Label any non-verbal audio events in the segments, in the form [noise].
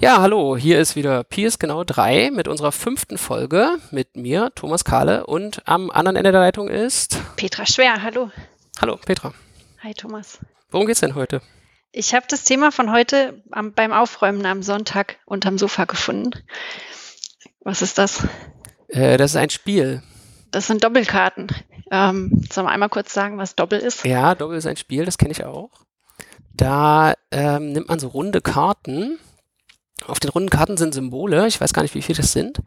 Ja, hallo, hier ist wieder Piers genau 3 mit unserer fünften Folge mit mir, Thomas Kahle, und am anderen Ende der Leitung ist Petra Schwer, hallo. Hallo, Petra. Hi, Thomas. Worum geht's denn heute? Ich habe das Thema von heute am, beim Aufräumen am Sonntag unterm Sofa gefunden. Was ist das? Äh, das ist ein Spiel. Das sind Doppelkarten. Ähm, sollen wir einmal kurz sagen, was Doppel ist? Ja, Doppel ist ein Spiel, das kenne ich auch. Da ähm, nimmt man so runde Karten auf den runden Karten sind Symbole. Ich weiß gar nicht, wie viele das sind.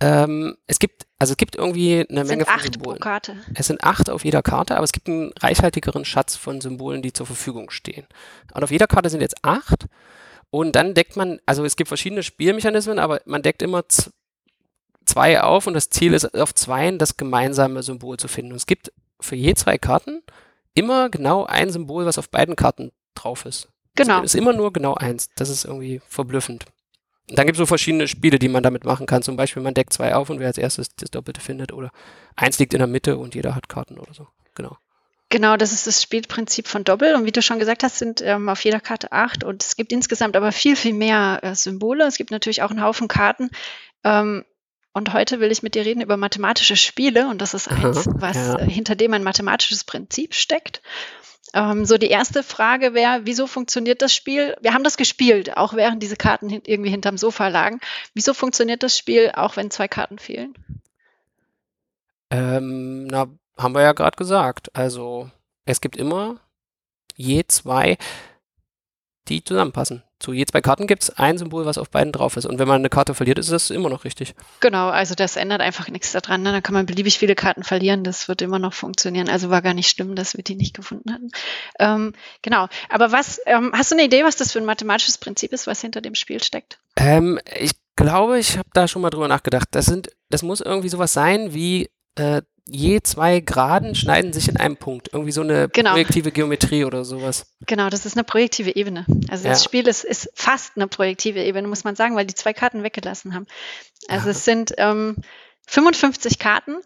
Ähm, es gibt, also es gibt irgendwie eine es Menge sind von Symbolen. Es sind acht auf jeder Karte, aber es gibt einen reichhaltigeren Schatz von Symbolen, die zur Verfügung stehen. Und auf jeder Karte sind jetzt acht. Und dann deckt man, also es gibt verschiedene Spielmechanismen, aber man deckt immer zwei auf und das Ziel ist, auf zweien das gemeinsame Symbol zu finden. Und es gibt für je zwei Karten immer genau ein Symbol, was auf beiden Karten drauf ist. Genau. Es ist immer nur genau eins. Das ist irgendwie verblüffend. Dann gibt es so verschiedene Spiele, die man damit machen kann. Zum Beispiel, man deckt zwei auf und wer als erstes das Doppelte findet. Oder eins liegt in der Mitte und jeder hat Karten oder so. Genau. Genau, das ist das Spielprinzip von Doppel. Und wie du schon gesagt hast, sind ähm, auf jeder Karte acht. Und es gibt insgesamt aber viel, viel mehr äh, Symbole. Es gibt natürlich auch einen Haufen Karten. Ähm, und heute will ich mit dir reden über mathematische Spiele. Und das ist eins, was ja. äh, hinter dem ein mathematisches Prinzip steckt. Ähm, so die erste Frage wäre, wieso funktioniert das Spiel? Wir haben das gespielt, auch während diese Karten hin irgendwie hinterm Sofa lagen. Wieso funktioniert das Spiel, auch wenn zwei Karten fehlen? Ähm, na, haben wir ja gerade gesagt. Also, es gibt immer je zwei, die zusammenpassen. Zu je zwei Karten gibt es ein Symbol, was auf beiden drauf ist. Und wenn man eine Karte verliert, ist das immer noch richtig. Genau, also das ändert einfach nichts daran. Ne? Da kann man beliebig viele Karten verlieren, das wird immer noch funktionieren. Also war gar nicht schlimm, dass wir die nicht gefunden hatten. Ähm, genau, aber was, ähm, hast du eine Idee, was das für ein mathematisches Prinzip ist, was hinter dem Spiel steckt? Ähm, ich glaube, ich habe da schon mal drüber nachgedacht. Das sind, das muss irgendwie sowas sein wie äh, je zwei Geraden schneiden sich in einem Punkt. Irgendwie so eine Genau. projektive Geometrie oder sowas. Genau, das ist eine projektive Ebene. Also das Ja. Spiel ist, ist fast eine projektive Ebene, muss man sagen, weil die zwei Karten weggelassen haben. Also Aha. es sind ähm, 55 Karten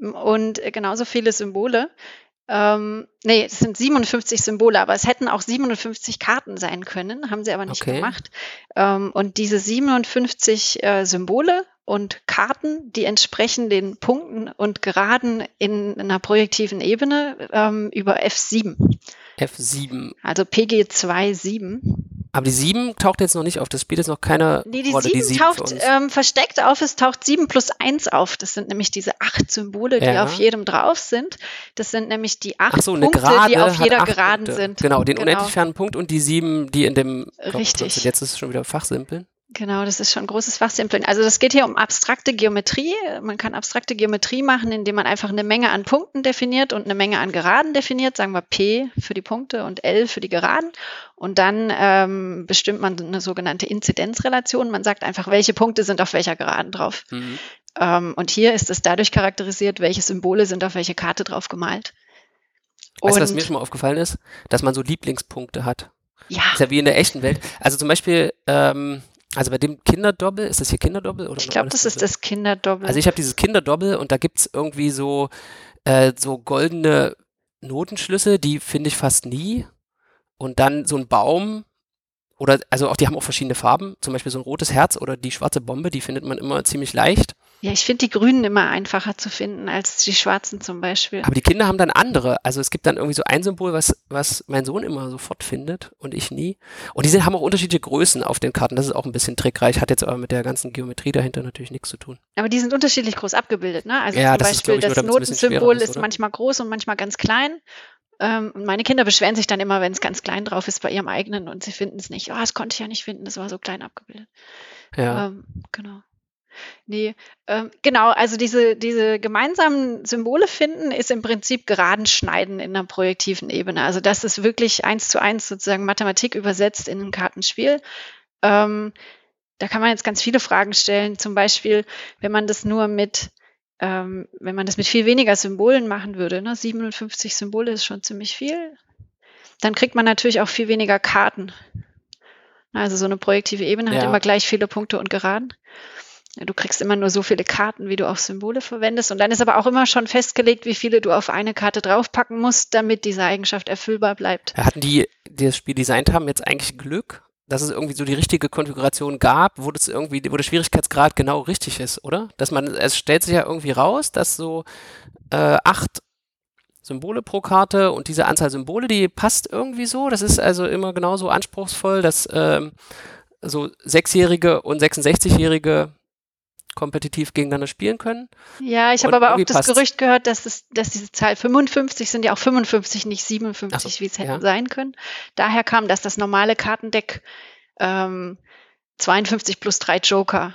und äh, genauso viele Symbole. Ähm, nee, es sind 57 Symbole, aber es hätten auch 57 Karten sein können, haben sie aber nicht Okay. gemacht. Ähm, und diese 57 äh, Symbole und Karten, die entsprechen den Punkten und Geraden in einer projektiven Ebene ähm, über F7, F7. also PG2 Aber die 7 taucht jetzt noch nicht auf. Das spielt jetzt noch keine Nee, die Rolle. 7 die 7 taucht ähm, versteckt auf, es taucht 7 plus 1 auf. Das sind nämlich diese acht Symbole, die Ja. auf jedem drauf sind. Das sind nämlich die acht Ach so, eine Punkte, Gerade die auf jeder Geraden Punkte. sind. Genau, den Genau. unendlich fernen Punkt und die 7, die in dem Richtig. Jetzt ist es schon wieder Fachsimpeln. Genau, das ist schon ein großes Fachsimpeln. Also das geht hier um abstrakte Geometrie. Man kann abstrakte Geometrie machen, indem man einfach eine Menge an Punkten definiert und eine Menge an Geraden definiert, sagen wir P für die Punkte und L für die Geraden. Und dann ähm, bestimmt man eine sogenannte Inzidenzrelation. Man sagt einfach, welche Punkte sind auf welcher Geraden drauf. Mhm. Ähm, und hier ist es dadurch charakterisiert, welche Symbole sind auf welche Karte drauf gemalt. Weißt du, was mir schon mal aufgefallen ist? Dass man so Lieblingspunkte hat. Ja, Ist ja wie in der echten Welt. Also zum Beispiel, ähm, also bei dem Kinderdoppel, ist das hier Kinderdoppel? Oder ich glaube, das ist das Kinderdoppel. Also ich habe dieses Kinderdoppel und da gibt es irgendwie so, äh, so goldene Notenschlüssel, die finde ich fast nie. Und dann so ein Baum oder, also auch die haben auch verschiedene Farben, zum Beispiel so ein rotes Herz oder die schwarze Bombe, die findet man immer ziemlich leicht. Ja, ich finde die Grünen immer einfacher zu finden als die Schwarzen zum Beispiel. Aber die Kinder haben dann andere. Also es gibt dann irgendwie so ein Symbol, was, was mein Sohn immer sofort findet und ich nie. Und die sind, haben auch unterschiedliche Größen auf den Karten. Das ist auch ein bisschen trickreich, hat jetzt aber mit der ganzen Geometrie dahinter natürlich nichts zu tun. Aber die sind unterschiedlich groß abgebildet. Ne? Also Ja, zum das ist, Beispiel glaub ich, das Notensymbol ist, ist manchmal groß und manchmal ganz klein. Ähm, und meine Kinder beschweren sich dann immer, wenn es ganz klein drauf ist bei ihrem eigenen und sie finden es nicht. Oh, das konnte ich ja nicht finden, das war so klein abgebildet. Ja. Ähm, genau. Nee, ähm, genau, also diese, diese gemeinsamen Symbole finden ist im Prinzip geraden Schneiden in einer projektiven Ebene. Also das ist wirklich eins zu eins sozusagen Mathematik übersetzt in ein Kartenspiel. Ähm, da kann man jetzt ganz viele Fragen stellen. Zum Beispiel, wenn man das nur mit, ähm, wenn man das mit viel weniger Symbolen machen würde, ne? 57 Symbole ist schon ziemlich viel, dann kriegt man natürlich auch viel weniger Karten. Also so eine projektive Ebene hat Ja. immer gleich viele Punkte und Geraden. Du kriegst immer nur so viele Karten, wie du auch Symbole verwendest. Und dann ist aber auch immer schon festgelegt, wie viele du auf eine Karte draufpacken musst, damit diese Eigenschaft erfüllbar bleibt. Hatten die, die das Spiel designt haben, jetzt eigentlich Glück? dass es irgendwie so die richtige Konfiguration gab, wo das irgendwie, wo der Schwierigkeitsgrad genau richtig ist, oder? Dass man, es stellt sich ja irgendwie raus, dass so äh, acht Symbole pro Karte und diese Anzahl Symbole, die passt irgendwie so. Das ist also immer genauso anspruchsvoll, dass ähm, so Sechsjährige und 66-Jährige kompetitiv gegeneinander spielen können. Ja, ich habe aber auch das. Gerücht gehört, dass, es, dass diese Zahl 55 sind ja auch 55, nicht 57, so, wie es hätten ja. sein können. Daher kam, dass das normale Kartendeck ähm, 52 plus drei Joker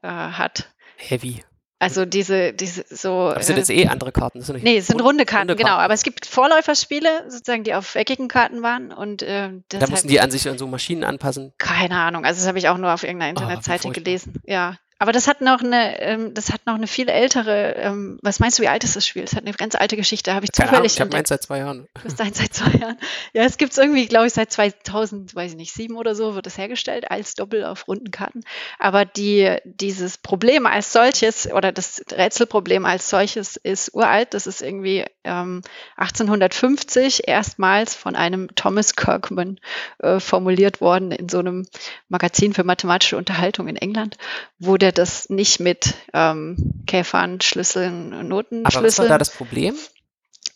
äh, hat. Heavy. Also diese, diese so. Aber das sind jetzt äh, eh andere Karten. Das sind nee, es sind runde Karten, runde genau. Aber es gibt Vorläuferspiele, sozusagen, die auf eckigen Karten waren. Und äh, da mussten die an sich an so Maschinen anpassen. Keine Ahnung. Also das habe ich auch nur auf irgendeiner ah, Internetseite oh, gelesen. Ja. Aber das hat noch eine, ähm, das hat noch eine viel ältere, ähm, was meinst du, wie alt ist das Spiel? Es hat eine ganz alte Geschichte, habe ich zufällig Ahnung, Ich habe meins seit zwei Jahren. Du hast eins seit zwei Jahren. Ja, es gibt es irgendwie, glaube ich, seit 2000, weiß ich nicht, sieben oder so wird es hergestellt als Doppel auf runden Karten. Aber die, dieses Problem als solches oder das Rätselproblem als solches ist uralt. Das ist irgendwie ähm, 1850 erstmals von einem Thomas Kirkman äh, formuliert worden in so einem Magazin für mathematische Unterhaltung in England, wo der das nicht mit ähm, Käfern, Schlüsseln, Noten Aber was war da das Problem?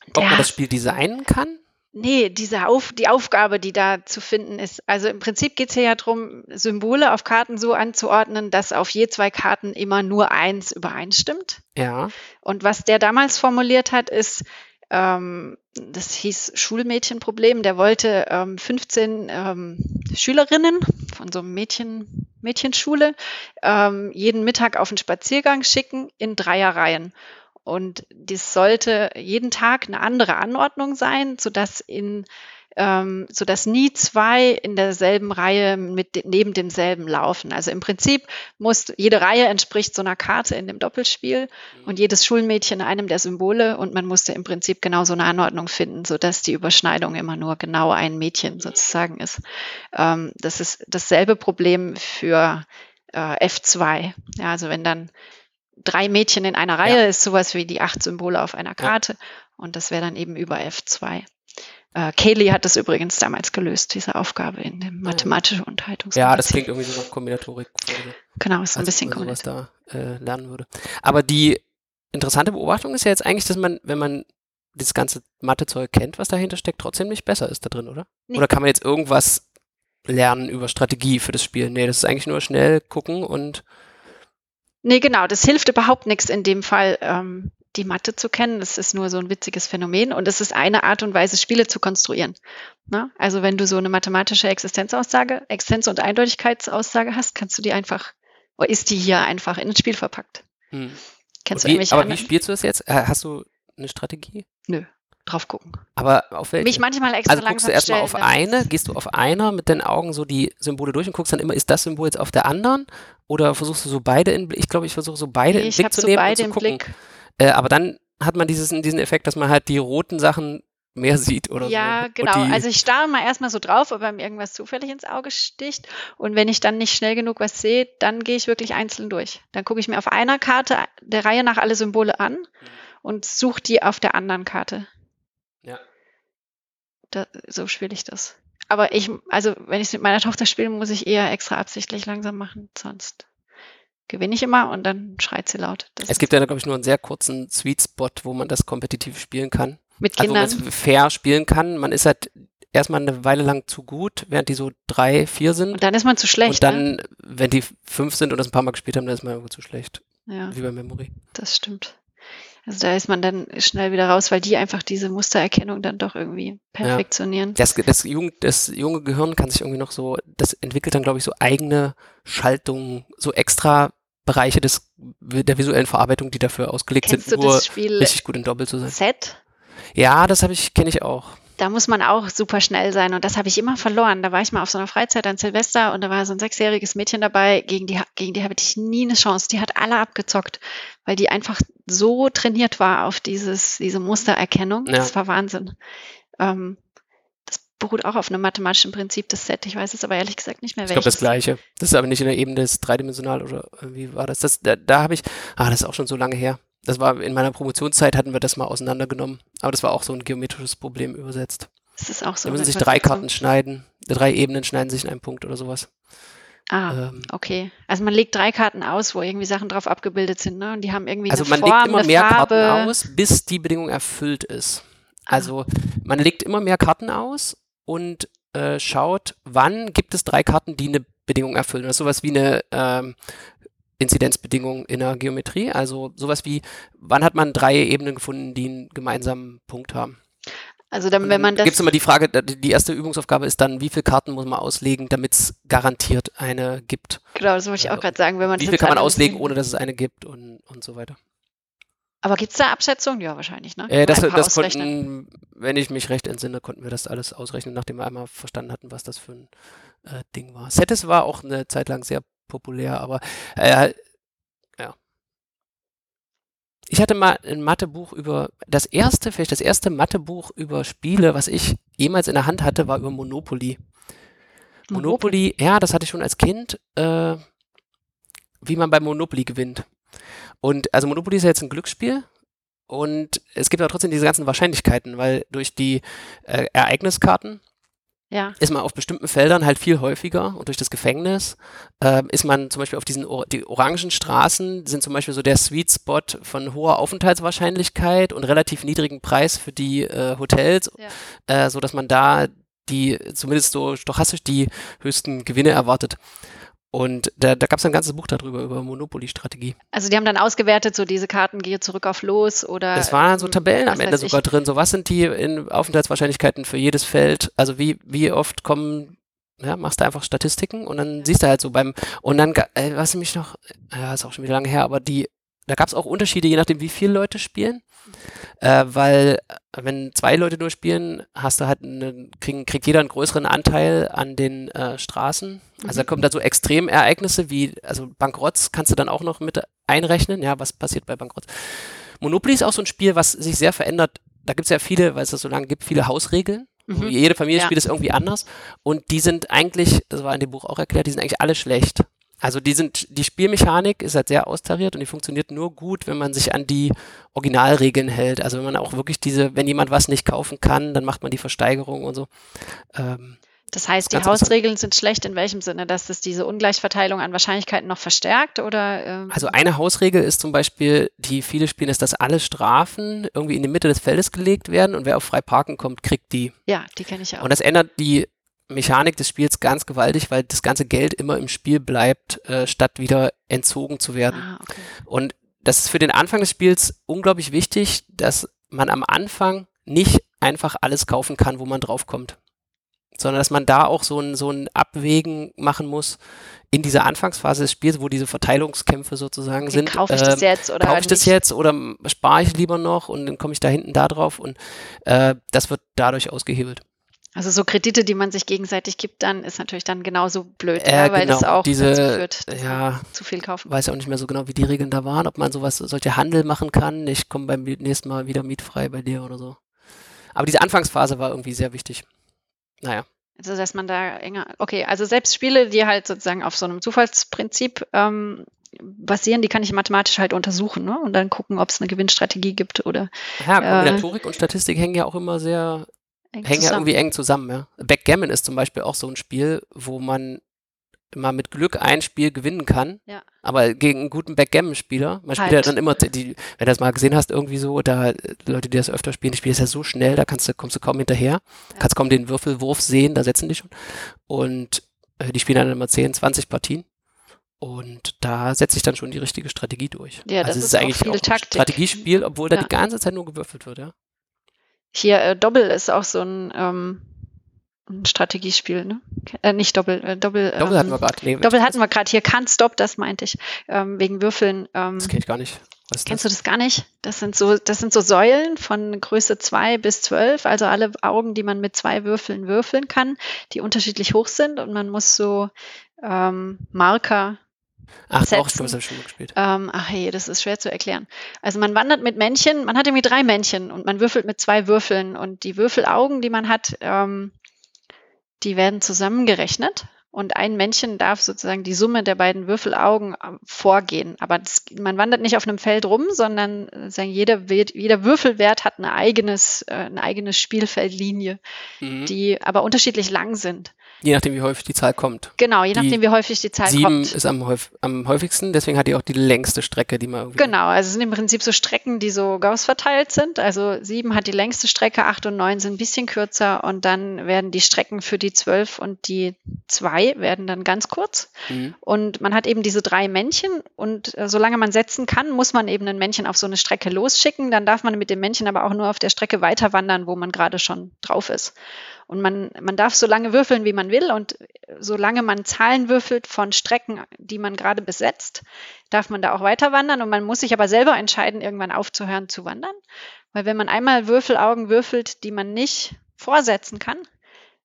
Ob der, man das Spiel designen kann? Nee, diese auf, die Aufgabe, die da zu finden ist. Also im Prinzip geht es hier ja darum, Symbole auf Karten so anzuordnen, dass auf je zwei Karten immer nur eins übereinstimmt. Ja. Und was der damals formuliert hat, ist, ähm, das hieß Schulmädchenproblem. Der wollte ähm, 15 ähm, Schülerinnen von so einem Mädchen, Mädchenschule ähm, jeden Mittag auf einen Spaziergang schicken in Dreierreihen. Und dies sollte jeden Tag eine andere Anordnung sein, sodass in ähm, sodass nie zwei in derselben Reihe mit neben demselben laufen. Also im Prinzip muss jede Reihe entspricht so einer Karte in dem Doppelspiel mhm. und jedes Schulmädchen einem der Symbole und man musste im Prinzip genau so eine Anordnung finden, sodass die Überschneidung immer nur genau ein Mädchen sozusagen ist. Ähm, das ist dasselbe Problem für äh, F2. Ja, also wenn dann drei Mädchen in einer Reihe ja. ist sowas wie die acht Symbole auf einer Karte ja. und das wäre dann eben über F2. Äh, Kaylee hat das übrigens damals gelöst, diese Aufgabe in dem mathematischen Unterhaltungs. Ja, das klingt irgendwie so nach Kombinatorik. Genau, ist ein bisschen cool. Was da äh, lernen würde. Aber die interessante Beobachtung ist ja jetzt eigentlich, dass man, wenn man das ganze Mathezeug kennt, was dahinter steckt, trotzdem nicht besser ist da drin, oder? Nee. Oder kann man jetzt irgendwas lernen über Strategie für das Spiel? Nee, das ist eigentlich nur schnell gucken und Nee, genau, das hilft überhaupt nichts in dem Fall. Ähm, die Mathe zu kennen. Das ist nur so ein witziges Phänomen und es ist eine Art und Weise, Spiele zu konstruieren. Ne? Also wenn du so eine mathematische Existenzaussage, Existenz- und Eindeutigkeitsaussage hast, kannst du die einfach, oder ist die hier einfach in ein Spiel verpackt. Hm. Kennst wie, du aber anderen? wie spielst du das jetzt? Äh, hast du eine Strategie? Nö drauf gucken. Aber auf welche? Mich manchmal extra also guckst du erstmal auf eine, gehst du auf einer mit den Augen so die Symbole durch und guckst dann immer, ist das Symbol jetzt auf der anderen? Oder versuchst du so beide in Blick? Ich glaube, ich versuche so beide nee, in Blick zu so nehmen und zu gucken. Blick. Äh, aber dann hat man dieses, diesen Effekt, dass man halt die roten Sachen mehr sieht oder ja, so. Ja, genau. Also ich starre mal erstmal so drauf, ob mir irgendwas zufällig ins Auge sticht. Und wenn ich dann nicht schnell genug was sehe, dann gehe ich wirklich einzeln durch. Dann gucke ich mir auf einer Karte der Reihe nach alle Symbole an mhm. und suche die auf der anderen Karte. Ja. Da, so spiele ich das. Aber ich, also wenn ich es mit meiner Tochter spiele, muss ich eher extra absichtlich langsam machen, sonst gewinne ich immer und dann schreit sie laut. Das es gibt ja, glaube ich, nur einen sehr kurzen Sweet Spot, wo man das kompetitiv spielen kann. Mit Kindern. Also, wo man es fair spielen kann. Man ist halt erstmal eine Weile lang zu gut, während die so drei, vier sind. Und dann ist man zu schlecht. Und dann, ne? wenn die fünf sind und das ein paar Mal gespielt haben, dann ist man irgendwo zu schlecht. Ja. Wie bei Memory. Das stimmt. Also da ist man dann schnell wieder raus, weil die einfach diese Mustererkennung dann doch irgendwie perfektionieren. Ja. Das, das, Jugend, das junge Gehirn kann sich irgendwie noch so, das entwickelt dann, glaube ich, so eigene Schaltungen, so extra Bereiche des, der visuellen Verarbeitung, die dafür ausgelegt Kennst sind, nur richtig gut in Doppel zu sein. Set? Ja, das habe ich, kenne ich auch. Da muss man auch super schnell sein und das habe ich immer verloren. Da war ich mal auf so einer Freizeit an Silvester und da war so ein sechsjähriges Mädchen dabei, gegen die, gegen die habe ich nie eine Chance. Die hat alle abgezockt, weil die einfach so trainiert war auf dieses, diese Mustererkennung. Ja. Das war Wahnsinn. Ähm, beruht auch auf einem mathematischen Prinzip, das Set. Ich weiß es aber ehrlich gesagt nicht mehr, welches. Ich glaube, das gleiche. Das ist aber nicht in der Ebene des dreidimensional oder wie war das? das da da habe ich, ah, das ist auch schon so lange her. Das war in meiner Promotionszeit hatten wir das mal auseinandergenommen. Aber das war auch so ein geometrisches Problem übersetzt. Ist das auch so? Da müssen sich drei? Karten schneiden, drei Ebenen schneiden sich in einen Punkt oder sowas. Ah, Ähm, okay. Also man legt drei Karten aus, wo irgendwie Sachen drauf abgebildet sind, ne? Und die haben irgendwie Also man Form, legt immer mehr Farbe. Karten aus, bis die Bedingung erfüllt ist. Ah. Also man legt immer mehr Karten aus und äh, schaut, wann gibt es drei Karten, die eine Bedingung erfüllen. Das ist sowas wie eine ähm, Inzidenzbedingung in der Geometrie. Also sowas wie, wann hat man drei Ebenen gefunden, die einen gemeinsamen Punkt haben. Also dann, wenn man das. gibt es immer die Frage, die erste Übungsaufgabe ist dann, wie viele Karten muss man auslegen, damit es garantiert eine gibt. Genau, das wollte ich auch gerade sagen, wenn man Wie viel kann man auslegen, ohne dass es eine gibt und, und so weiter. Aber gibt es da Abschätzungen? Ja, wahrscheinlich, ne? Äh, das das konnten, wenn ich mich recht entsinne, konnten wir das alles ausrechnen, nachdem wir einmal verstanden hatten, was das für ein äh, Ding war. Cetis war auch eine Zeit lang sehr populär, aber äh, ja. Ich hatte mal ein Mathebuch über, das erste, vielleicht das erste Mathebuch über Spiele, was ich jemals in der Hand hatte, war über Monopoly. Monopoly, ja, das hatte ich schon als Kind, äh, wie man bei Monopoly gewinnt. Und also Monopoly ist ja jetzt ein Glücksspiel und es gibt aber trotzdem diese ganzen Wahrscheinlichkeiten, weil durch die äh, Ereigniskarten Ja. ist man auf bestimmten Feldern halt viel häufiger und durch das Gefängnis ähm, ist man zum Beispiel auf diesen or die orangen Straßen sind zum Beispiel so der Sweet Spot von hoher Aufenthaltswahrscheinlichkeit und relativ niedrigen Preis für die äh, Hotels, Ja. äh, so dass man da die zumindest so stochastisch die höchsten Gewinne erwartet. Und da, da gab es ein ganzes Buch darüber, über Monopoly-Strategie. Also die haben dann ausgewertet, so diese Karten gehe zurück auf los oder. Es waren so ähm, Tabellen am Ende weiß ich. sogar drin. So, was sind die in Aufenthaltswahrscheinlichkeiten für jedes Feld? Also wie, wie oft kommen, ja, machst du einfach Statistiken und dann siehst du halt so beim, und dann, äh, was mich noch, ja, ist auch schon wieder lange her, aber die, da gab es auch Unterschiede, je nachdem, wie viele Leute spielen. Äh, weil, wenn zwei Leute nur spielen, hast du halt einen, kriegen, kriegt jeder einen größeren Anteil an den äh, Straßen. Also da Mhm. kommen da so Extremereignisse wie, also Bankrotts kannst du dann auch noch mit einrechnen. Ja, was passiert bei Bankrotts? Monopoly ist auch so ein Spiel, was sich sehr verändert. Da gibt es ja viele, weil es das so lange gibt, viele Hausregeln. Mhm. Jede Familie Ja. spielt es irgendwie anders. Und die sind eigentlich, das war in dem Buch auch erklärt, die sind eigentlich alle schlecht. Also die sind, die Spielmechanik ist halt sehr austariert und die funktioniert nur gut, wenn man sich an die Originalregeln hält. Also wenn man auch wirklich diese, wenn jemand was nicht kaufen kann, dann macht man die Versteigerung und so. Ähm, Das heißt, die. Hausregeln sind schlecht in welchem Sinne, dass das diese Ungleichverteilung an Wahrscheinlichkeiten noch verstärkt oder? Ähm, Also eine Hausregel ist zum Beispiel, die viele spielen, ist, dass alle Strafen irgendwie in die Mitte des Feldes gelegt werden und wer auf frei parken kommt, kriegt die. ja, die kenne ich ja auch. Und das ändert die Mechanik des Spiels ganz gewaltig, weil das ganze Geld immer im Spiel bleibt, äh, statt wieder entzogen zu werden. ah, okay. Und das ist für den Anfang des Spiels unglaublich wichtig, dass man am Anfang nicht einfach alles kaufen kann, wo man draufkommt. Sondern dass man da auch so ein, so ein Abwägen machen muss in dieser Anfangsphase des Spiels, wo diese Verteilungskämpfe sozusagen okay sind. kaufe ich ähm, das jetzt oder kaufe ich das jetzt oder spare ich lieber noch und dann komme ich da hinten da drauf und äh, das wird dadurch ausgehebelt. Also so Kredite, die man sich gegenseitig gibt, dann ist natürlich dann genauso blöd, Äh, ja, weil das genau, auch diese- dazu führt, dass ja. zu viel kaufen. Weiß auch nicht mehr so genau, wie die Regeln da waren, ob man sowas, solche Handel machen kann. Ich komme beim nächsten Mal wieder mietfrei bei dir oder so. Aber diese Anfangsphase war irgendwie sehr wichtig. Naja. Also dass man da enger. Okay, also selbst Spiele, die halt sozusagen auf so einem Zufallsprinzip ähm, basieren, die kann ich mathematisch halt untersuchen, ne? Und dann gucken, ob es eine Gewinnstrategie gibt oder Ja, Ja. Kombinatorik und Statistik hängen ja auch immer sehr, eng hängen ja zusammen. irgendwie eng zusammen, ja. Backgammon ist zum Beispiel auch so ein Spiel, wo man mal mit Glück ein Spiel gewinnen kann, Ja. aber gegen einen guten Backgammon-Spieler, man spielt ja Halt. dann immer, die, wenn du das mal gesehen hast, irgendwie so, da äh, Leute, die das öfter spielen, die spielen das ja so schnell, da kannst du, kommst du kaum hinterher, kannst kaum den Würfelwurf sehen, da setzen die schon. Und äh, die spielen dann immer 10, 20 Partien. Und da setzt sich dann schon die richtige Strategie durch. Ja, das also es ist ist eigentlich viel auch ein Taktik. Strategiespiel, obwohl da Ja. die ganze Zeit nur gewürfelt wird, ja. Hier äh, Doppel ist auch so ein, ähm, ein Strategiespiel, ne? Äh, nicht Doppel, äh, Doppel. Doppel ähm, hatten wir gerade. Nee, Doppel hatten wir gerade hier. Can't Stop, das meinte ich. Ähm, wegen Würfeln. Ähm, Das kenne ich gar nicht. Was Kennst das? du das gar nicht? Das sind so, das sind so Säulen von Größe 2 bis 12, also alle Augen, die man mit zwei Würfeln würfeln kann, die unterschiedlich hoch sind und man muss so ähm, Marker, Ach, setzen. stimmt, das habe ich schon mal gespielt. ähm, ach hey, das ist schwer zu erklären. Also man wandert mit Männchen, man hat irgendwie drei Männchen und man würfelt mit zwei Würfeln und die Würfelaugen, die man hat, ähm, die werden zusammengerechnet und ein Männchen darf sozusagen die Summe der beiden Würfelaugen äh, vorgehen. Aber das, man wandert nicht auf einem Feld rum, sondern äh, sagen, jeder, jeder Würfelwert hat eine, eigenes, äh, eine eigene Spielfeldlinie, mhm. die aber unterschiedlich lang sind. Je nachdem, wie häufig die Zahl kommt. Genau, je die nachdem, wie häufig die Zahl sieben kommt. Sieben ist am, häufig, am, häufigsten, deswegen hat die auch die längste Strecke, die man. Genau, also es sind im Prinzip so Strecken, die so Gauss verteilt sind. Also sieben hat die längste Strecke, acht und neun sind ein bisschen kürzer und dann werden die Strecken für die zwölf und die zwei werden dann ganz kurz. Mhm. Und man hat eben diese drei Männchen und äh, solange man setzen kann, muss man eben ein Männchen auf so eine Strecke losschicken. Dann darf man mit dem Männchen aber auch nur auf der Strecke weiter wandern, wo man gerade schon drauf ist. Und man, man darf so lange würfeln, wie man will. Und solange man Zahlen würfelt von Strecken, die man gerade besetzt, darf man da auch weiter wandern. Und man muss sich aber selber entscheiden, irgendwann aufzuhören zu wandern. Weil wenn man einmal Würfelaugen würfelt, die man nicht vorsetzen kann,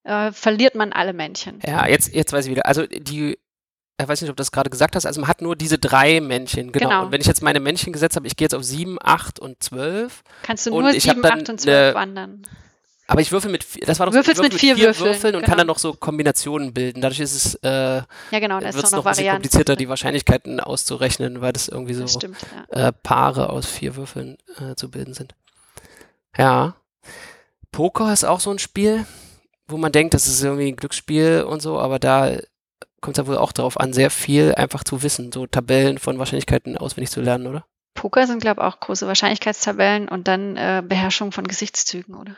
äh, verliert man alle Männchen. Ja, jetzt, jetzt weiß ich wieder. Also die, ich weiß nicht, ob du das gerade gesagt hast, also man hat nur diese drei Männchen, genau. genau. Und wenn ich jetzt meine Männchen gesetzt habe, ich gehe jetzt auf sieben, acht und zwölf. Kannst du nur sieben, acht und zwölf wandern. Aber ich würfel mit, das war doch Würfelst so, würfel mit, vier, Würfeln, Würfeln und genau. kann dann noch so Kombinationen bilden. Dadurch ist es, äh, ja genau, wird es noch, noch ein bisschen komplizierter, die Wahrscheinlichkeiten auszurechnen, weil das irgendwie so das stimmt, ja. äh, Paare aus vier Würfeln äh, zu bilden sind. Ja. Poker ist auch so ein Spiel, wo man denkt, das ist irgendwie ein Glücksspiel und so, aber da kommt es ja wohl auch darauf an, sehr viel einfach zu wissen, so Tabellen von Wahrscheinlichkeiten auswendig zu lernen, oder? Poker sind, glaube ich, auch große Wahrscheinlichkeitstabellen und dann äh, Beherrschung von Gesichtszügen, oder?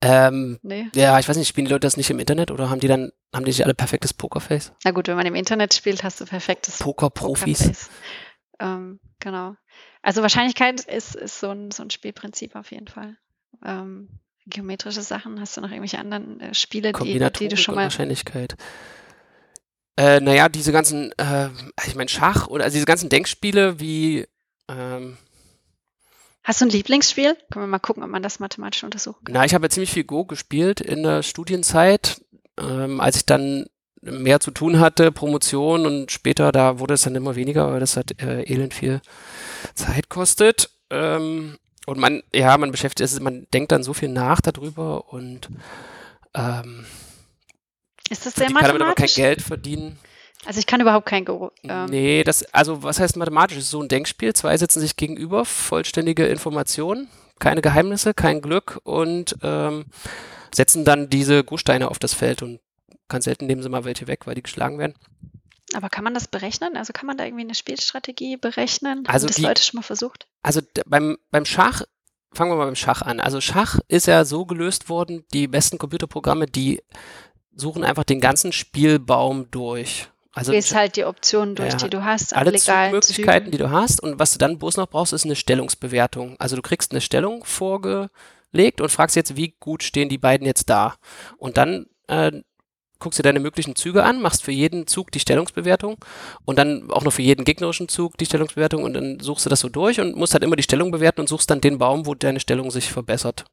Ähm, nee. Ja, ich weiß nicht, spielen die Leute das nicht im Internet oder haben die dann, haben die nicht alle perfektes Pokerface? Na gut, wenn man im Internet spielt, hast du perfektes Pokerprofis. Poker ähm, genau. Also Wahrscheinlichkeit ist, ist so, ein, so ein Spielprinzip auf jeden Fall. Ähm, geometrische Sachen, hast du noch irgendwelche anderen äh, Spiele, die, die du schon mal. Wahrscheinlichkeit. Äh, naja, diese ganzen, äh, ich meine Schach oder also diese ganzen Denkspiele wie ähm, Hast du ein Lieblingsspiel? Können wir mal gucken, ob man das mathematisch untersuchen kann. Na, ich habe ja ziemlich viel Go gespielt in der Studienzeit. Ähm, als ich dann mehr zu tun hatte, Promotion und später, da wurde es dann immer weniger, weil das halt äh, elend viel Zeit kostet. Ähm, und man, ja, man beschäftigt sich, man denkt dann so viel nach darüber und ähm, ist das sehr mathematisch? kann damit aber kein Geld verdienen. Also ich kann überhaupt kein Go. Ähm. Nee, das, also was heißt mathematisch? Das ist so ein Denkspiel. Zwei sitzen sich gegenüber, vollständige Informationen, keine Geheimnisse, kein Glück und ähm, setzen dann diese Gusssteine auf das Feld und ganz selten nehmen sie mal welche weg, weil die geschlagen werden. Aber kann man das berechnen? Also kann man da irgendwie eine Spielstrategie berechnen? Haben also das die, Leute schon mal versucht? Also beim, beim Schach, fangen wir mal beim Schach an. Also Schach ist ja so gelöst worden, die besten Computerprogramme, die suchen einfach den ganzen Spielbaum durch. Also gehst halt die Optionen durch, ja, die du hast. Alle Möglichkeiten, Zügen. die du hast. Und was du dann bloß noch brauchst, ist eine Stellungsbewertung. Also du kriegst eine Stellung vorgelegt und fragst jetzt, wie gut stehen die beiden jetzt da. Und dann äh, guckst dir deine möglichen Züge an, machst für jeden Zug die Stellungsbewertung und dann auch noch für jeden gegnerischen Zug die Stellungsbewertung und dann suchst du das so durch und musst halt immer die Stellung bewerten und suchst dann den Baum, wo deine Stellung sich verbessert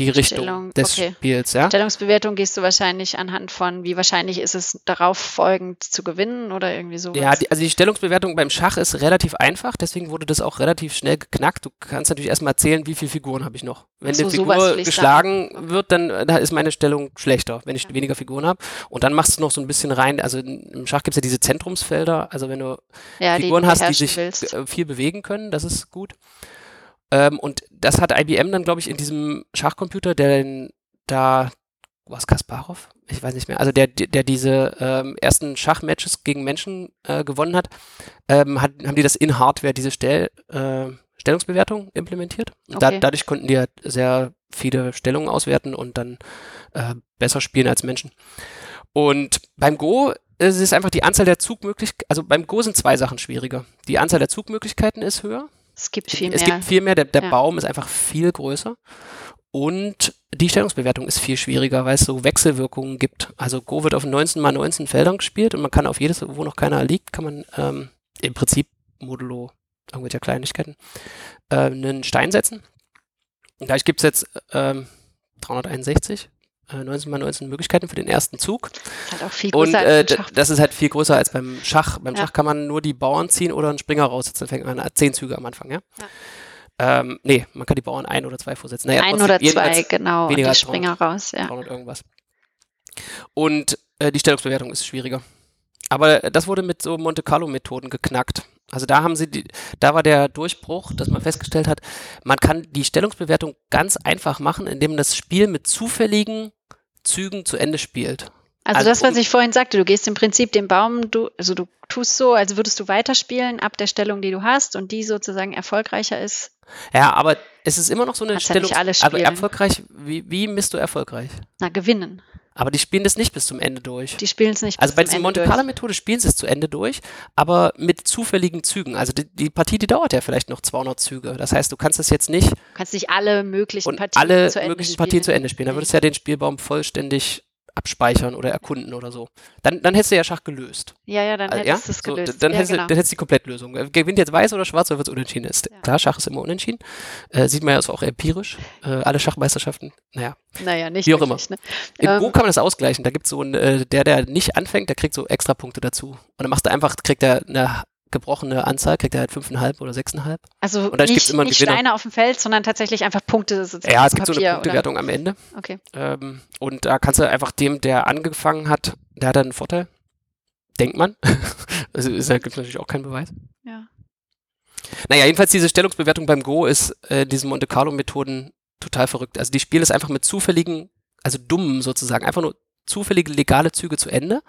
die Richtung Stellung, des okay. Spiels, ja? Stellungsbewertung gehst du wahrscheinlich anhand von, wie wahrscheinlich ist es darauf folgend zu gewinnen oder irgendwie so. Ja, die, also die Stellungsbewertung beim Schach ist relativ einfach, deswegen wurde das auch relativ schnell geknackt. Du kannst natürlich erstmal erzählen, wie viele Figuren habe ich noch. Wenn so, eine Figur geschlagen sagen. wird, dann da ist meine Stellung schlechter, wenn ich ja. weniger Figuren habe. Und dann machst du noch so ein bisschen rein, also im Schach gibt es ja diese Zentrumsfelder, also wenn du ja, Figuren die hast, die sich willst. viel bewegen können, das ist gut. Ähm, und das hat IBM dann, glaube ich, in diesem Schachcomputer, der da, was Kasparov? Ich weiß nicht mehr. Also der, der diese ähm, ersten Schachmatches gegen Menschen äh, gewonnen hat, ähm, hat, haben die das in Hardware, diese Stell, äh, Stellungsbewertung implementiert. Okay. Da, dadurch konnten die halt sehr viele Stellungen auswerten und dann äh, besser spielen als Menschen. Und beim Go ist es einfach die Anzahl der Zugmöglichkeiten, also beim Go sind zwei Sachen schwieriger. Die Anzahl der Zugmöglichkeiten ist höher es gibt viel mehr. Es gibt viel mehr, der, der ja. Baum ist einfach viel größer. Und die Stellungsbewertung ist viel schwieriger, weil es so Wechselwirkungen gibt. Also Go wird auf 19 mal 19 Feldern gespielt und man kann auf jedes, wo noch keiner liegt, kann man ähm, im Prinzip modulo irgendwelcher Kleinigkeiten äh, einen Stein setzen. Und gleich gibt es jetzt ähm, 361 19 mal 19 Möglichkeiten für den ersten Zug. Halt auch viel größer und äh, das ist halt viel größer als beim Schach. Beim ja. Schach kann man nur die Bauern ziehen oder einen Springer raussetzen. Dann fängt man an, zehn Züge am Anfang, ja? ja. Ähm, nee, man kann die Bauern ein oder zwei vorsetzen. Naja, ein oder zwei, genau. Weniger und die Springer 300, raus, ja. 300 irgendwas. Und Äh, die Stellungsbewertung ist schwieriger. Aber das wurde mit so Monte Carlo-Methoden geknackt. Also da haben sie, die, da war der Durchbruch, dass man festgestellt hat, man kann die Stellungsbewertung ganz einfach machen, indem man das Spiel mit zufälligen Zügen zu Ende spielt. Also, also das, was ich vorhin sagte, du gehst im Prinzip den Baum, du, also du tust so, als würdest du weiterspielen ab der Stellung, die du hast und die sozusagen erfolgreicher ist. Ja, aber es ist immer noch so eine Kannst Stellung. Ja nicht alles aber erfolgreich, wie, wie misst du erfolgreich? Na, gewinnen. Aber die spielen das nicht bis zum Ende durch. Die spielen es nicht Also bis bei zum dieser Monte. Carlo Methode spielen sie es zu Ende durch, aber mit zufälligen Zügen. Also die, die Partie, die dauert ja vielleicht noch 200 Züge. Das heißt, du kannst es jetzt nicht Du kannst nicht alle möglichen Partien alle zu Ende möglichen spielen. Partien zu Ende spielen. Dann würdest du ja den Spielbaum vollständig abspeichern oder erkunden oder so. Dann, dann hättest du ja Schach gelöst. Ja, ja, dann Also, hättest ja? du es So, gelöst. dann, ja, hättest, du- genau. dann hättest du die Komplettlösung. Äh, Gewinnt jetzt weiß oder schwarz wird es unentschieden? Ist, Ja. Klar, Schach ist immer unentschieden. Äh, sieht man ja also auch empirisch. Äh, alle Schachmeisterschaften. Naja, naja, nicht wie auch wirklich, Ne? in Ähm, Go kann man das ausgleichen. Da gibt es so einen, äh, der, der nicht anfängt, der kriegt so extra Punkte dazu. Und dann machst du einfach, kriegt er eine gebrochene Anzahl, kriegt er halt 5,5 oder 6,5. Also und dann nicht, immer einen nicht Gewinner. Steine auf dem Feld, sondern tatsächlich einfach Punkte sozusagen Ja, es gibt so eine Papier, Punktewertung am Ende. Oder? Okay. Ähm, und da kannst du einfach dem, der angefangen hat, der hat dann einen Vorteil. Denkt man. [laughs] also ist, da gibt es natürlich auch keinen Beweis. Ja. Naja, jedenfalls diese Stellungsbewertung beim Go ist äh, diesen Monte Carlo-Methoden total verrückt. Also die spielen es einfach mit zufälligen, also dummen sozusagen, einfach nur zufällige legale Züge zu Ende.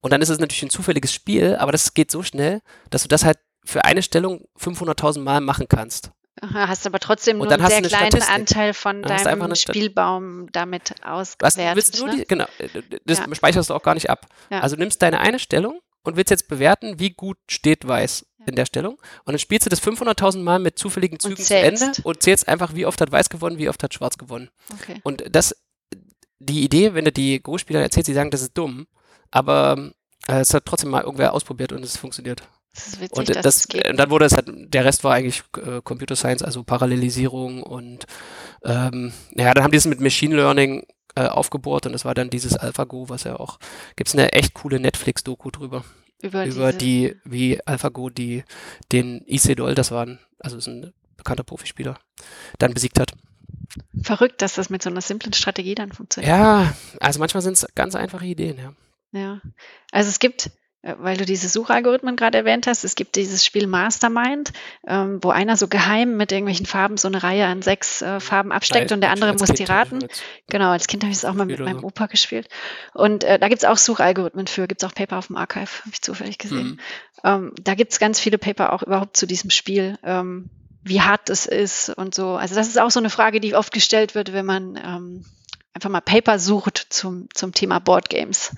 Und dann ist es natürlich ein zufälliges Spiel, aber das geht so schnell, dass du das halt für eine Stellung 500.000 Mal machen kannst. Aha, hast aber trotzdem nur einen hast sehr kleinen Statistik. Anteil von Dann hast deinem Spielbaum damit hast, ausgewertet. nur ne? die, genau, äh, das Ja. speicherst du auch gar nicht ab. Ja. Also nimmst deine eine Stellung und willst jetzt bewerten, wie gut steht Weiß Ja. in der Stellung. Und dann spielst du das 500.000 Mal mit zufälligen Zügen zu. Ende und zählst einfach, wie oft hat Weiß gewonnen, wie oft hat Schwarz gewonnen. Okay. Und das, die Idee, wenn du die Go-Spieler erzählst, die sagen, das ist dumm, aber äh, es hat trotzdem mal irgendwer ausprobiert und es funktioniert. Das ist witzig, Und das, und dann wurde es halt, der Rest war eigentlich äh, Computer Science, also Parallelisierung und ähm, ja, dann haben die es mit Machine Learning äh, aufgebohrt und das war dann dieses AlphaGo, was ja auch, gibt es eine echt coole Netflix-Doku drüber, über, über die, wie AlphaGo die, den Isidol, das war ein, also ist ein bekannter Profispieler, dann besiegt hat. Verrückt, dass das mit so einer simplen Strategie dann funktioniert. Ja, also manchmal sind es ganz einfache Ideen, ja. Ja. Also es gibt, äh, weil du diese Suchalgorithmen gerade erwähnt hast, es gibt dieses Spiel Mastermind, ähm, wo einer so geheim mit irgendwelchen Farben so eine Reihe an sechs äh, Farben absteckt Als- und der andere muss Kind die raten. Genau, als Kind habe ich es auch mal mit meinem so. Opa gespielt. Und äh, da gibt es auch Suchalgorithmen für, gibt es auch Paper auf dem Archive, habe ich zufällig gesehen. Hm. Ähm, da gibt es ganz viele Paper auch überhaupt zu diesem Spiel, ähm, wie hart es ist und so. Also das ist auch so eine Frage, die oft gestellt wird, wenn man ähm, einfach mal Paper sucht zum, zum Thema Board Games.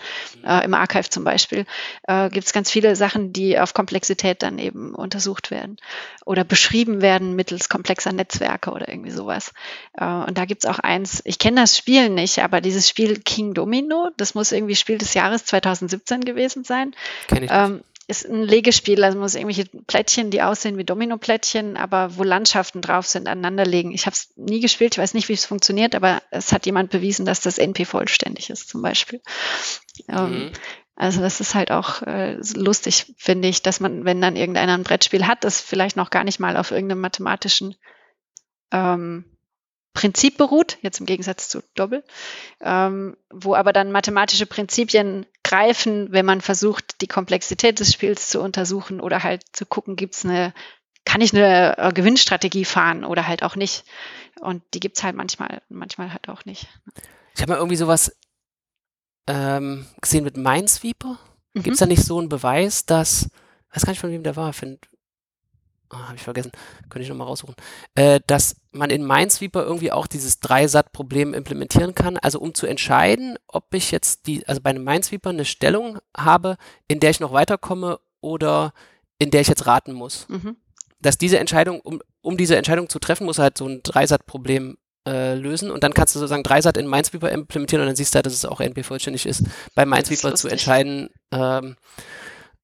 Äh, Im Archive zum Beispiel äh, gibt es ganz viele Sachen, die auf Komplexität dann eben untersucht werden oder beschrieben werden mittels komplexer Netzwerke oder irgendwie sowas. Äh, und da gibt es auch eins, ich kenne das Spiel nicht, aber dieses Spiel King Domino, das muss irgendwie Spiel des Jahres 2017 gewesen sein. Kenn ich nicht. Ähm, ist ein Legespiel, also muss irgendwelche Plättchen, die aussehen wie Domino-Plättchen, aber wo Landschaften drauf sind, aneinanderlegen. Ich habe es nie gespielt, ich weiß nicht, wie es funktioniert, aber es hat jemand bewiesen, dass das NP vollständig ist, zum Beispiel. Ähm, Mhm. also das ist halt auch äh, lustig, finde ich, dass man, wenn dann irgendeiner ein Brettspiel hat, das vielleicht noch gar nicht mal auf irgendeinem mathematischen ähm, Prinzip beruht, jetzt im Gegensatz zu Doppel, ähm, wo aber dann mathematische Prinzipien greifen, wenn man versucht, die Komplexität des Spiels zu untersuchen oder halt zu gucken, gibt's eine, kann ich eine äh, Gewinnstrategie fahren oder halt auch nicht. Und die gibt's halt manchmal, manchmal halt auch nicht. Ich habe mal irgendwie sowas ähm, gesehen mit Minesweeper. Mhm. Gibt es da nicht so einen Beweis, dass, weiß gar nicht, von wem der war, find, oh, habe ich vergessen, könnte ich nochmal raussuchen, äh, dass man in Minesweeper irgendwie auch dieses Dreisat-Problem implementieren kann, also um zu entscheiden, ob ich jetzt die, also bei einem Minesweeper eine Stellung habe, in der ich noch weiterkomme oder in der ich jetzt raten muss. Mhm. Dass diese Entscheidung, um, um diese Entscheidung zu treffen, muss halt so ein Dreisat-Problem äh, lösen. Und dann kannst du sozusagen Dreisat in Minesweeper implementieren und dann siehst du halt, dass es auch NP vollständig ist, bei Minesweeper zu entscheiden, ähm,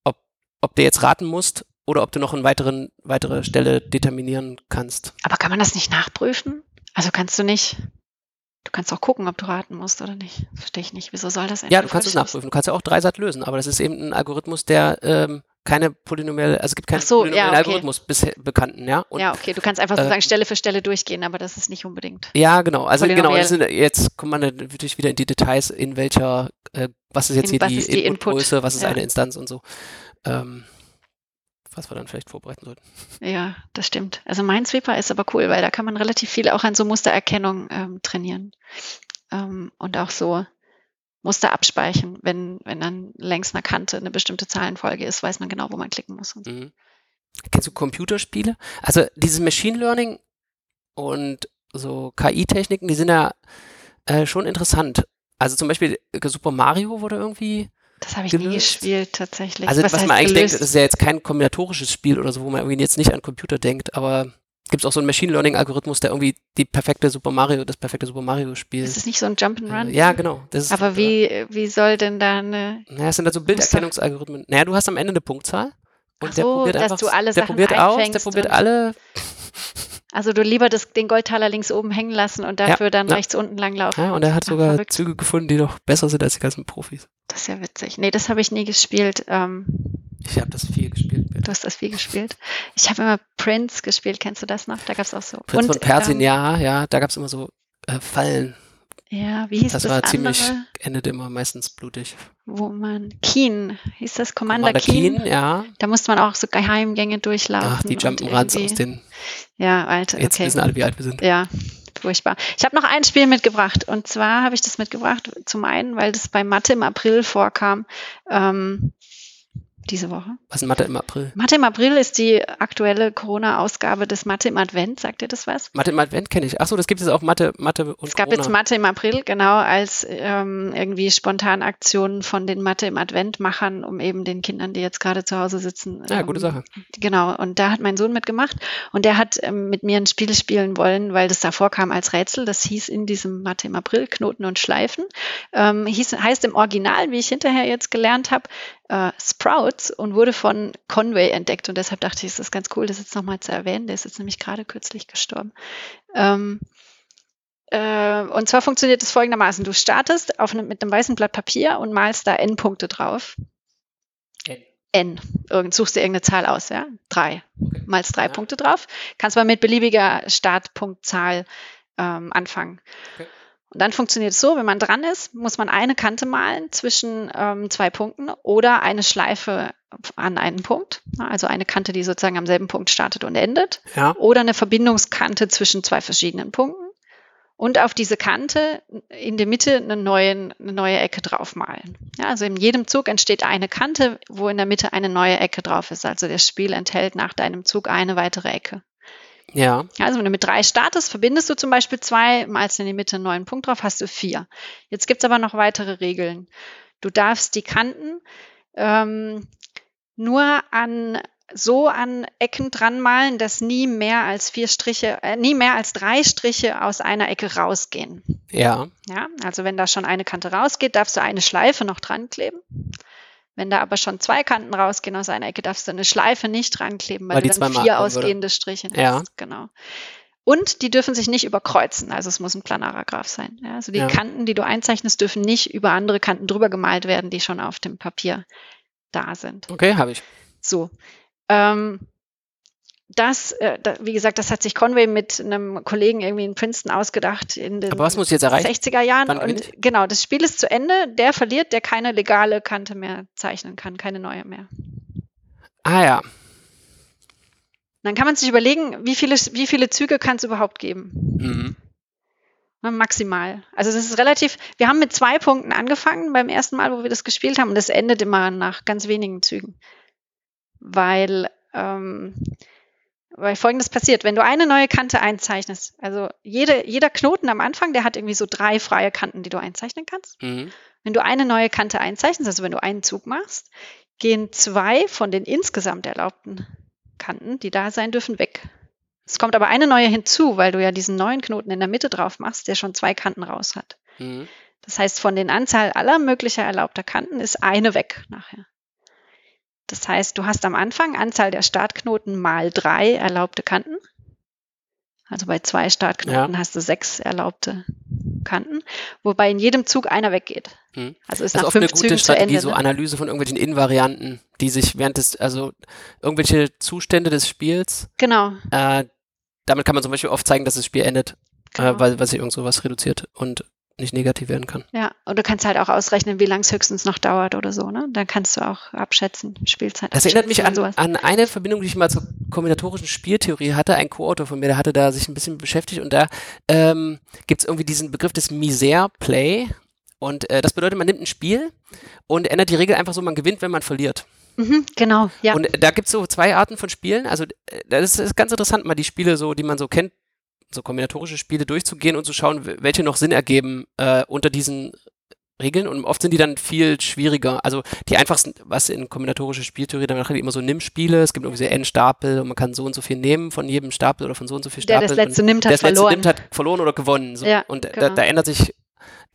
ob, ob du jetzt raten musst oder ob du noch eine weiteren, weitere Stelle determinieren kannst. Aber kann man das nicht nachprüfen? Also kannst du nicht, du kannst auch gucken, ob du raten musst oder nicht. Verstehe ich nicht. Wieso soll das Ja, du kannst es nachprüfen. Du kannst ja auch Dreisat lösen, aber das ist eben ein Algorithmus, der ähm, keine polynomielle, also es gibt keinen Ach so, ja, polynomiellen okay. Algorithmus bisher bekannten, ja. Und, ja, okay, du kannst einfach äh, sozusagen Stelle für Stelle durchgehen, aber das ist nicht unbedingt. Ja, genau. Also genau, jetzt kommt man natürlich wieder in die Details, in welcher, äh, was ist jetzt In- hier die, die Inputgröße, was ist Ja. eine Instanz und so. Ähm, was wir dann vielleicht vorbereiten sollten. Ja, das stimmt. Also Minesweeper ist aber cool, weil da kann man relativ viel auch an so Mustererkennung ähm, trainieren. Ähm, und auch so Muster abspeichern. Wenn, wenn dann längs einer Kante eine bestimmte Zahlenfolge ist, weiß man genau, wo man klicken muss. Mhm. Kennst du Computerspiele? Also dieses Machine Learning und so KI-Techniken, die sind ja äh, schon interessant. Also zum Beispiel Super Mario wurde irgendwie, Das habe ich nie Gelöst? gespielt tatsächlich. also was, heißt man eigentlich gelöst? denkt, das ist ja jetzt kein kombinatorisches Spiel oder so, wo man irgendwie jetzt nicht an Computer denkt, aber gibt es auch so einen Machine Learning-Algorithmus, der irgendwie die perfekte Super Mario, das perfekte Super Mario Spiel. ist es nicht so ein Jump'n'Run? Äh, ja, genau. Das Aber wie, wie soll denn da eine. Naja, es sind da so Bilderkennungsalgorithmen. Naja, du hast am Ende eine Punktzahl. Und Ach der so, probiert einfach, du alle der Sachen probiert aus, der probiert alle [laughs] Also du lieber das, den Goldtaler links oben hängen lassen und dafür dann ja. rechts unten lang laufen. Ja, und er hat sogar verrückt. Züge gefunden, die noch besser sind als die ganzen Profis. Das ist ja witzig. Nee, das habe ich nie gespielt. Ähm, Ich habe das viel gespielt. du hast das viel gespielt. Ich habe immer Prince gespielt. Kennst du das noch? Da gab es auch so. Prinz und, von Persien, ähm, ja, ja, da gab es immer so äh, Fallen. Ja, wie hieß Das, das, war andere? ziemlich, endete immer meistens blutig. Wo man, Keen, hieß das Commander, Commander Keen? Keen, ja. Da musste man auch so Geheimgänge durchlaufen. Ach, die Jump'n'Runs aus den, Ja, Alter, jetzt okay. wissen alle, wie alt wir sind. Ja, furchtbar. Ich habe noch ein Spiel mitgebracht. Und zwar habe ich das mitgebracht, zum einen, weil das bei Mathe im April vorkam. Ähm, diese Woche. Was ist Mathe im April? Mathe im April ist die aktuelle Corona-Ausgabe des Mathe im Advent. Sagt ihr das was? Mathe im Advent kenne ich. Achso, das gibt es auch Mathe, Mathe und Es gab Corona. jetzt Mathe im April, genau, als ähm, irgendwie Spontanaktionen von den Mathe im Advent-Machern, um eben den Kindern, die jetzt gerade zu Hause sitzen. Ja, ähm, gute Sache. Genau, und da hat mein Sohn mitgemacht und der hat ähm, mit mir ein Spiel spielen wollen, weil das davor kam als Rätsel. Das hieß in diesem Mathe im April Knoten und Schleifen. Ähm, hieß, heißt im Original, wie ich hinterher jetzt gelernt habe, äh, Sprouts und wurde von Conway entdeckt. Und deshalb dachte ich, es ist ganz cool, das jetzt nochmal zu erwähnen. Der ist jetzt nämlich gerade kürzlich gestorben. Ähm, äh, und zwar funktioniert es folgendermaßen. Du startest auf einem, mit einem weißen Blatt Papier und malst da N-Punkte drauf. N. N. Irgend, suchst dir irgendeine Zahl aus, ja? Drei. Okay. Malst drei Ja. Punkte drauf. Kannst mal mit beliebiger Startpunktzahl ähm, anfangen. Okay. Dann funktioniert es so, wenn man dran ist, muss man eine Kante malen zwischen ähm, zwei Punkten oder eine Schleife an einen Punkt. Also eine Kante, die sozusagen am selben Punkt startet und endet Ja. oder eine Verbindungskante zwischen zwei verschiedenen Punkten und auf diese Kante in der Mitte eine, neuen, eine neue Ecke draufmalen. Ja, also in jedem Zug entsteht eine Kante, wo in der Mitte eine neue Ecke drauf ist. Also das Spiel enthält nach deinem Zug eine weitere Ecke. Ja. Also wenn du mit drei startest, verbindest du zum Beispiel zwei, malst in die Mitte einen neuen Punkt drauf, hast du vier. Jetzt gibt's aber noch weitere Regeln. Du darfst die Kanten ähm, nur an so an Ecken dran malen, dass nie mehr als vier Striche, äh, nie mehr als drei Striche aus einer Ecke rausgehen. Ja. Ja, also wenn da schon eine Kante rausgeht, darfst du eine Schleife noch dran kleben. Wenn da aber schon zwei Kanten rausgehen aus einer Ecke, darfst du eine Schleife nicht dran kleben, weil, Weil die du dann zweimal vier abkommen würde. ausgehende Striche Ja. hast. Genau. Und die dürfen sich nicht überkreuzen, also es muss ein planarer Graph sein. Ja, also die Ja. Kanten, die du einzeichnest, dürfen nicht über andere Kanten drüber gemalt werden, die schon auf dem Papier da sind. Okay, habe ich. So. Ähm, das, äh, wie gesagt, das hat sich Conway mit einem Kollegen irgendwie in Princeton ausgedacht in den Aber was muss ich jetzt erreichen? 60er Jahren. Und genau, das Spiel ist zu Ende. Der verliert, der keine legale Kante mehr zeichnen kann, keine neue mehr. Ah ja. Dann kann man sich überlegen, wie viele, wie viele Züge kann es überhaupt geben? Mhm. Maximal. Also das ist relativ, wir haben mit zwei Punkten angefangen beim ersten Mal, wo wir das gespielt haben und das endet immer nach ganz wenigen Zügen. Weil, ähm, weil folgendes passiert, wenn du eine neue Kante einzeichnest, also jede, jeder Knoten am Anfang, der hat irgendwie so drei freie Kanten, die du einzeichnen kannst. Mhm. Wenn du eine neue Kante einzeichnest, also wenn du einen Zug machst, gehen zwei von den insgesamt erlaubten Kanten, die da sein dürfen, weg. Es kommt aber eine neue hinzu, weil du ja diesen neuen Knoten in der Mitte drauf machst, der schon zwei Kanten raus hat. Mhm. Das heißt, von den Anzahl aller möglicher erlaubter Kanten ist eine weg nachher. Das heißt, du hast am Anfang Anzahl der Startknoten mal drei erlaubte Kanten. Also bei zwei Startknoten hast du sechs erlaubte Kanten, wobei in jedem Zug einer weggeht. Hm. Also ist Das ist nach oft eine fünf gute Zügen Strategie, Ende. so Ne? Analyse von irgendwelchen Invarianten, die sich während des, also irgendwelche Zustände des Spiels, Genau, äh, damit kann man zum Beispiel oft zeigen, dass das Spiel endet, genau. äh, weil, weil sich irgend sowas reduziert und nicht negativ werden kann. ja, und du kannst halt auch ausrechnen, wie lang es höchstens noch dauert oder so, ne? Dann kannst du auch abschätzen, Spielzeit. Das erinnert mich an, an eine Verbindung, die ich mal zur kombinatorischen Spieltheorie hatte. Ein Co-Autor von mir, der hatte da sich ein bisschen beschäftigt und da ähm, gibt es irgendwie diesen Begriff des Misère-Play. Und äh, das bedeutet, man nimmt ein Spiel und ändert die Regel einfach so, man gewinnt, wenn man verliert. Mhm, genau, ja. Und da gibt es so zwei Arten von Spielen. Also äh, das ist, ist ganz interessant, mal die Spiele so, die man so kennt, so kombinatorische Spiele durchzugehen und zu schauen, welche noch Sinn ergeben äh, unter diesen Regeln. Und oft sind die dann viel schwieriger. Also die einfachsten, was in kombinatorische Spieltheorie, dann immer so Nimm-Spiele. Es gibt irgendwie so N-Stapel und man kann so und so viel nehmen von jedem Stapel oder von so und so viel Der Stapeln. das letzte nimmt, der hat das letzte verloren. nimmt, hat verloren oder gewonnen. So. Ja, und da, genau. da ändert sich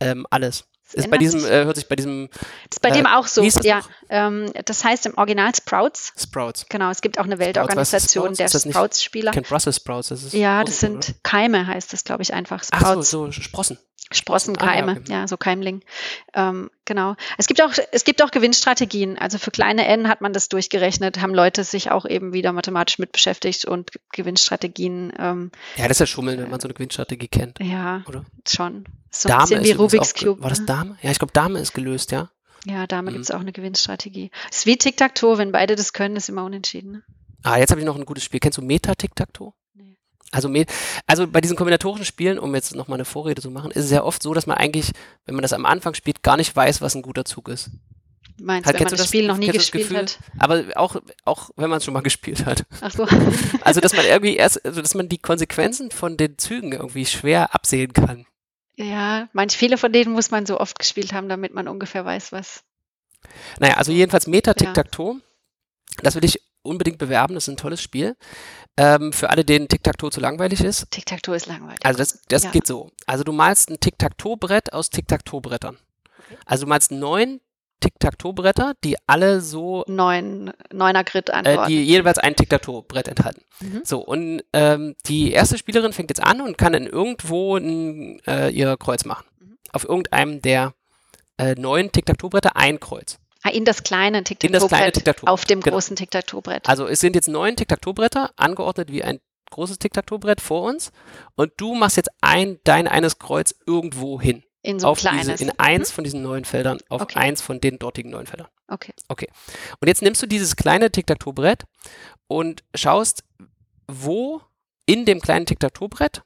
ähm, alles. Das Ist bei diesem, äh, hört sich bei diesem Das ist bei äh, dem auch so, das ja. Ähm, das heißt im Original Sprouts. Sprouts. Genau, es gibt auch eine Weltorganisation Sprouts? der Sprouts-Spieler. Kennt Brussels Sprouts. Das ist Ja, das Rosen, oder? sind Keime, heißt das, glaube ich, einfach. Ach so, Sprouts. so Sprossen. Sprossenkeime, Ah, ja, okay. ja, so Keimling. Ähm, genau. Es gibt auch, es gibt auch Gewinnstrategien. Also für kleine N hat man das durchgerechnet, haben Leute sich auch eben wieder mathematisch mit beschäftigt und Gewinnstrategien, ähm, Ja, das ist ja Schummeln, wenn man so eine Gewinnstrategie kennt, ja, oder? schon. So ein Dame bisschen ist wie Rubik's Cube. War das ne? Dame? Ja, ich glaube, Dame ist gelöst, ja. Ja, Dame Mhm. gibt es auch eine Gewinnstrategie. Ist wie Tic-Tac-Toe, wenn beide das können, ist immer unentschieden. Ne? Ah, jetzt habe ich noch ein gutes Spiel. Kennst du Meta-Tic-Tac-Toe? Also, also bei diesen kombinatorischen Spielen, um jetzt nochmal eine Vorrede zu machen, ist es ja oft so, dass man eigentlich, wenn man das am Anfang spielt, gar nicht weiß, was ein guter Zug ist. Meinst Halt, wenn man das das- Spiel noch nie gespielt Gefühl? hat? Aber auch, auch wenn man es schon mal [laughs] gespielt hat. Ach so. [laughs] Also, dass man irgendwie erst, also dass man die Konsequenzen von den Zügen irgendwie schwer absehen kann. ja, manch viele von denen muss man so oft gespielt haben, damit man ungefähr weiß, was. Naja, also jedenfalls Meta-Tic-Tac-Toe. Das will ich unbedingt bewerben. Das ist ein tolles Spiel. Ähm, für alle, denen Tic-Tac-Toe zu langweilig ist. Tic-Tac-Toe ist langweilig. Also das, das Ja. geht so. Also du malst ein Tic-Tac-Toe-Brett aus Tic-Tac-Toe-Brettern. Also du malst neun Tic-Tac-Toe-Bretter, die alle so, Neun, neuner Grid äh, antworten. die jeweils ein Tic-Tac-Toe-Brett enthalten. Mhm. So, und ähm, die erste Spielerin fängt jetzt an und kann dann irgendwo ein, äh, ihr Kreuz machen. Mhm. Auf irgendeinem der äh, neun Tic-Tac-Toe-Bretter ein Kreuz. Ah, in das kleine Tic-Tac-Toe-Brett Tic-Tac-Toe. auf dem Genau. großen Tic-Tac-Toe-Brett. Also es sind jetzt neun Tic-Tac-Toe-Bretter, angeordnet wie ein großes Tic-Tac-Toe-Brett vor uns. Und du machst jetzt ein, dein eines Kreuz irgendwo hin. in so ein auf diese, kleines. in eins von diesen neuen Feldern, auf Okay. eins von den dortigen neuen Feldern. Okay. Und jetzt nimmst du dieses kleine Tic-Tac-Toe-Brett und schaust, wo in dem kleinen Tic-Tac-Toe-Brett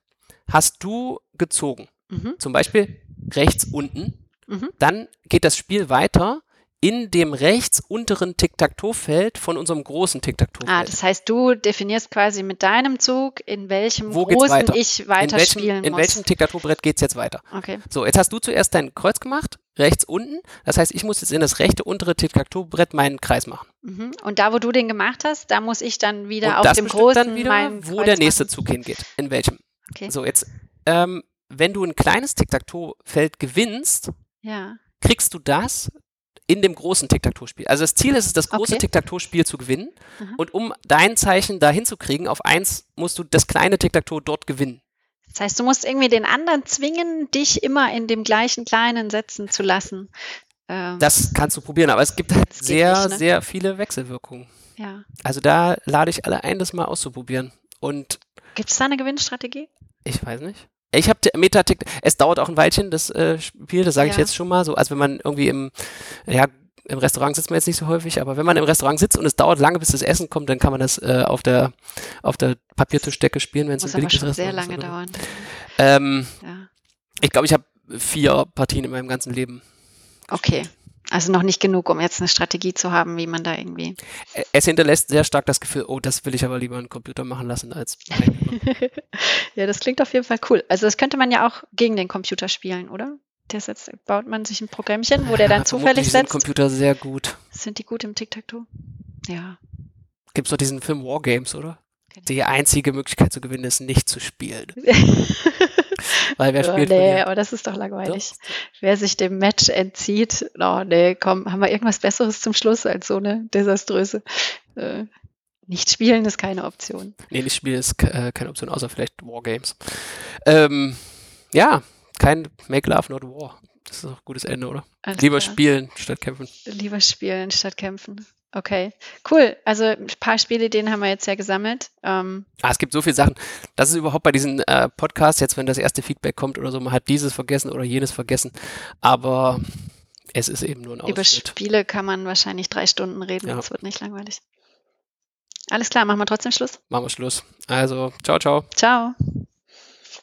hast du gezogen. Mhm. Zum Beispiel rechts unten. Mhm. Dann geht das Spiel weiter in dem rechts unteren Tic-Tac-Toe-Feld von unserem großen Ah, Tic-Tac-Toe-Feld. das heißt, du definierst quasi mit deinem Zug, in welchem Wo großen weiter? ich in weiter welchem, spielen in muss. welchem Tic-Tac-Toe-Brett geht es jetzt weiter? okay. So, jetzt hast du zuerst dein Kreuz gemacht, rechts unten. Das heißt, ich muss jetzt in das rechte untere Tic-Tac-Toe-Brett meinen Kreis machen. Mhm. Und da, wo du den gemacht hast, da muss ich dann wieder Und auf das dem großen dann wieder, wo Kreuz der nächste machen. Zug hingeht. In welchem. Okay. So, jetzt, ähm, wenn du ein kleines Tic-Tac-Toe-Feld gewinnst, Ja. kriegst du das in dem großen Tic-Tac-Toe-Spiel. Also das Ziel ist es, das große Okay. Tic-Tac-Toe-Spiel zu gewinnen. Mhm. Und um dein Zeichen da hinzukriegen, auf eins, musst du das kleine Tic-Tac-Toe dort gewinnen. Das heißt, du musst irgendwie den anderen zwingen, dich immer in dem gleichen kleinen setzen zu lassen. Ähm, Das kannst du probieren, aber es gibt halt sehr, nicht, ne? sehr viele Wechselwirkungen. ja. Also da lade ich alle ein, das mal auszuprobieren. Und Gibt es da eine Gewinnstrategie? ich weiß nicht. Ich habe Metatic, es dauert auch ein Weilchen, das äh, Spiel, das sage ich Ja. jetzt schon mal so, als wenn man irgendwie im, ja, im Restaurant sitzt man jetzt nicht so häufig, aber wenn man im Restaurant sitzt und es dauert lange, bis das Essen kommt, dann kann man das äh, auf der auf der Papiertischdecke spielen, wenn es ein Muss aber billiges schon sehr Restaurant lange ist. oder dauern. Ähm, Ja. ich glaube, ich habe vier Partien in meinem ganzen Leben. Okay. Also noch nicht genug, um jetzt eine Strategie zu haben, wie man da irgendwie. Es hinterlässt sehr stark das Gefühl, oh, das will ich aber lieber einen Computer machen lassen als [laughs] ja, das klingt auf jeden Fall cool. Also das könnte man ja auch gegen den Computer spielen, oder? Der setzt, baut man sich ein Programmchen, wo der dann Ja, zufällig vermutlich sind setzt. Computer sehr gut. Sind die gut im Tic-Tac-Toe? Ja. Gibt es doch diesen Film Wargames, oder? Ich. Die einzige Möglichkeit zu gewinnen ist, nicht zu spielen. [laughs] Weil wer spielt nee, verliert. aber das ist doch langweilig. Doch. Wer sich dem Match entzieht, oh nee, komm, haben wir irgendwas Besseres zum Schluss als so eine desaströse. Äh, nicht spielen ist keine Option. Nee, nicht spielen ist äh, keine Option, außer vielleicht Wargames. Ähm, ja, kein Make Love Not War. Das ist doch ein gutes Ende, oder? Alles Lieber klar. spielen statt kämpfen. Lieber spielen statt kämpfen. Okay, cool. Also ein paar Spielideen haben wir jetzt ja gesammelt. Ähm, Ah, es gibt so viele Sachen. Das ist überhaupt bei diesen äh, Podcasts, jetzt wenn das erste Feedback kommt oder so, man hat dieses vergessen oder jenes vergessen. Aber es ist eben nur ein über Ausschnitt. Spiele kann man wahrscheinlich drei Stunden reden. Ja. Das wird nicht langweilig. Alles klar, machen wir trotzdem Schluss. Machen wir Schluss. Also, ciao, ciao. Ciao.